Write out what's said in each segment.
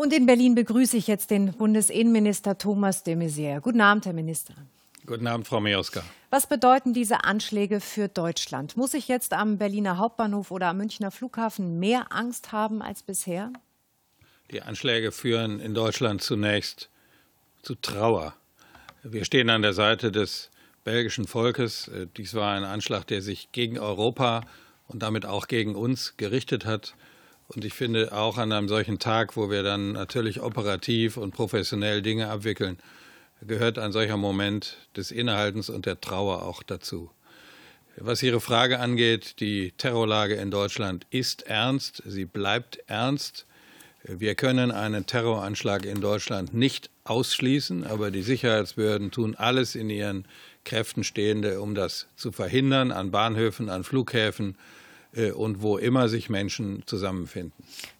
Und in Berlin begrüße ich jetzt den Bundesinnenminister Thomas de Maizière. Guten Abend, Herr Minister. Guten Abend, Frau Mioska. Was bedeuten diese Anschläge für Deutschland? Muss ich jetzt am Berliner Hauptbahnhof oder am Münchner Flughafen mehr Angst haben als bisher? Die Anschläge führen in Deutschland zunächst zu Trauer. Wir stehen an der Seite des belgischen Volkes. Dies war ein Anschlag, der sich gegen Europa und damit auch gegen uns gerichtet hat. Und ich finde auch an einem solchen Tag, wo wir dann natürlich operativ und professionell Dinge abwickeln, gehört ein solcher Moment des Innehaltens und der Trauer auch dazu. Was Ihre Frage angeht, die Terrorlage in Deutschland ist ernst, sie bleibt ernst. Wir können einen Terroranschlag in Deutschland nicht ausschließen, aber die Sicherheitsbehörden tun alles in ihren Kräften Stehende, um das zu verhindern, an Bahnhöfen, an Flughäfen, und wo immer sich Menschen zusammenfinden.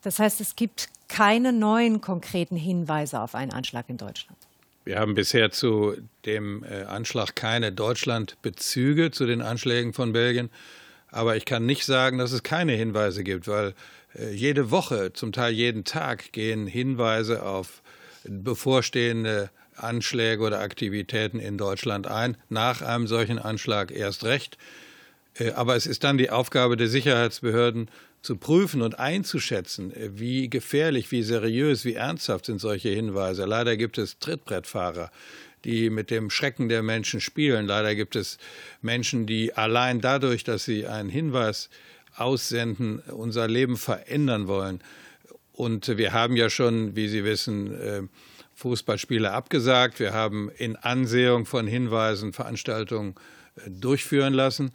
Das heißt, es gibt keine neuen konkreten Hinweise auf einen Anschlag in Deutschland. Wir haben bisher zu dem äh, Anschlag keine Deutschlandbezüge zu den Anschlägen von Belgien. Aber ich kann nicht sagen, dass es keine Hinweise gibt, weil äh, jede Woche, zum Teil jeden Tag, gehen Hinweise auf bevorstehende Anschläge oder Aktivitäten in Deutschland ein. Nach einem solchen Anschlag erst recht. Äh, aber es ist dann die Aufgabe der Sicherheitsbehörden zu prüfen und einzuschätzen, äh, wie gefährlich, wie seriös, wie ernsthaft sind solche Hinweise. Leider gibt es Trittbrettfahrer, die mit dem Schrecken der Menschen spielen. Leider gibt es Menschen, die allein dadurch, dass sie einen Hinweis aussenden, unser Leben verändern wollen. Und wir haben ja schon, wie Sie wissen, äh, Fußballspiele abgesagt. Wir haben in Ansehung von Hinweisen Veranstaltungen durchführen lassen.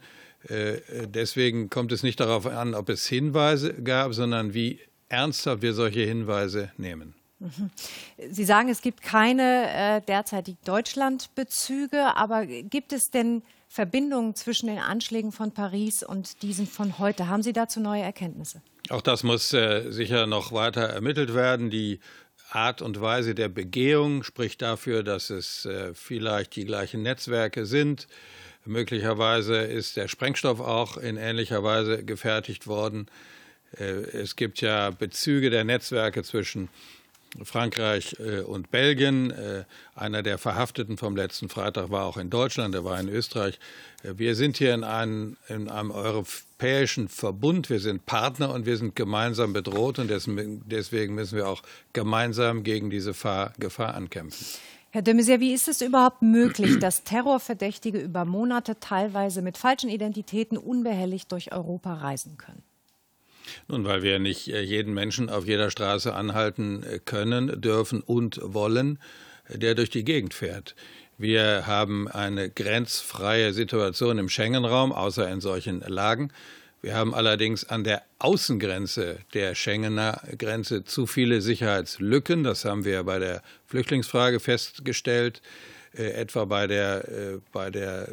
Äh, deswegen kommt es nicht darauf an, ob es Hinweise gab, sondern wie ernsthaft wir solche Hinweise nehmen. Mhm. Sie sagen, es gibt keine äh, derzeitig Deutschlandbezüge, aber gibt es denn Verbindungen zwischen den Anschlägen von Paris und diesen von heute? Haben Sie dazu neue Erkenntnisse? Auch das muss äh, sicher noch weiter ermittelt werden. Die Art und Weise der Begehung spricht dafür, dass es äh, vielleicht die gleichen Netzwerke sind. Möglicherweise ist der Sprengstoff auch in ähnlicher Weise gefertigt worden. Äh, es gibt ja Bezüge der Netzwerke zwischen Frankreich äh, und Belgien. Äh, einer der Verhafteten vom letzten Freitag war auch in Deutschland, er war in Österreich. Wir sind hier in einem, in einem europäischen Verbund, wir sind Partner und wir sind gemeinsam bedroht und deswegen müssen wir auch gemeinsam gegen diese Gefahr ankämpfen. Herr de Maizière, wie ist es überhaupt möglich, dass Terrorverdächtige über Monate teilweise mit falschen Identitäten unbehelligt durch Europa reisen können? Nun, weil wir nicht äh, jeden Menschen auf jeder Straße anhalten äh, können, dürfen und wollen, der durch die Gegend fährt. Wir haben eine grenzfreie Situation im Schengen-Raum, außer in solchen Lagen. Wir haben allerdings an der Außengrenze der Schengener Grenze zu viele Sicherheitslücken. Das haben wir bei der Flüchtlingsfrage festgestellt, äh, etwa bei der, äh, bei der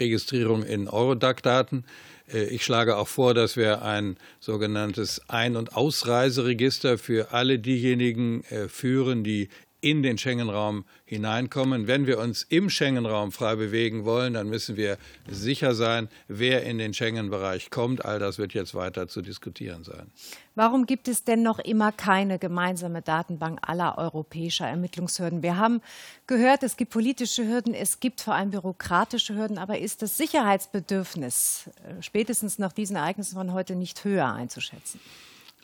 Registrierung in Eurodac-Daten. Äh, ich schlage auch vor, dass wir ein sogenanntes Ein- und Ausreiseregister für alle diejenigen äh, führen, die in den Schengen-Raum hineinkommen. Wenn wir uns im Schengen-Raum frei bewegen wollen, dann müssen wir sicher sein, wer in den Schengen-Bereich kommt. All das wird jetzt weiter zu diskutieren sein. Warum gibt es denn noch immer keine gemeinsame Datenbank aller europäischer Ermittlungshürden? Wir haben gehört, es gibt politische Hürden, es gibt vor allem bürokratische Hürden, aber ist das Sicherheitsbedürfnis äh, spätestens nach diesen Ereignissen von heute nicht höher einzuschätzen?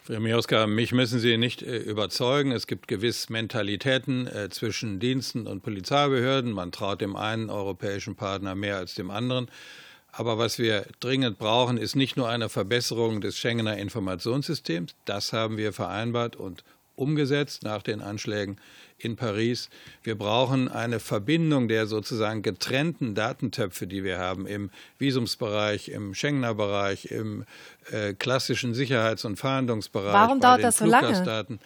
Frau Mioska, mich müssen Sie nicht äh, überzeugen. Es gibt gewiss Mentalitäten äh, zwischen Diensten und Polizeibehörden. Man traut dem einen europäischen Partner mehr als dem anderen. Aber was wir dringend brauchen, ist nicht nur eine Verbesserung des Schengener Informationssystems. Das haben wir vereinbart und umgesetzt nach den Anschlägen in Paris. Wir brauchen eine Verbindung der sozusagen getrennten Datentöpfe, die wir haben im Visumsbereich, im Schengener Bereich, im äh, klassischen Sicherheits- und Fahndungsbereich. Warum dauert das so lange?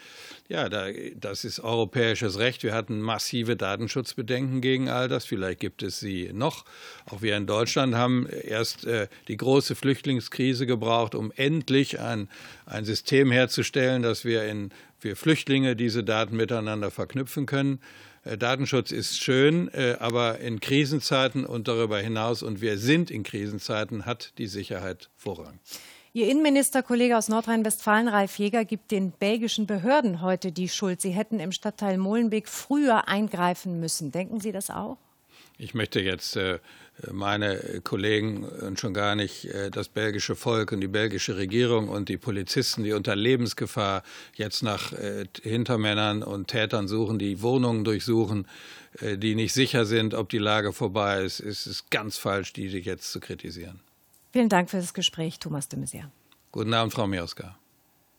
Ja, da, das ist europäisches Recht. Wir hatten massive Datenschutzbedenken gegen all das. Vielleicht gibt es sie noch. Auch wir in Deutschland haben erst äh, die große Flüchtlingskrise gebraucht, um endlich ein, ein System herzustellen, dass wir in für Flüchtlinge diese Daten miteinander verknüpfen können. Datenschutz ist schön, aber in Krisenzeiten und darüber hinaus, und wir sind in Krisenzeiten, hat die Sicherheit Vorrang. Ihr Innenministerkollege aus Nordrhein-Westfalen, Ralf Jäger, gibt den belgischen Behörden heute die Schuld. Sie hätten im Stadtteil Molenbeek früher eingreifen müssen. Denken Sie das auch? Ich möchte jetzt äh, meine Kollegen und schon gar nicht äh, das belgische Volk und die belgische Regierung und die Polizisten, die unter Lebensgefahr jetzt nach äh, Hintermännern und Tätern suchen, die Wohnungen durchsuchen, die nicht sicher sind, ob die Lage vorbei ist, ist es ganz falsch, die jetzt zu kritisieren. Vielen Dank für das Gespräch, Thomas de Maizière. Guten Abend, Frau Mioska.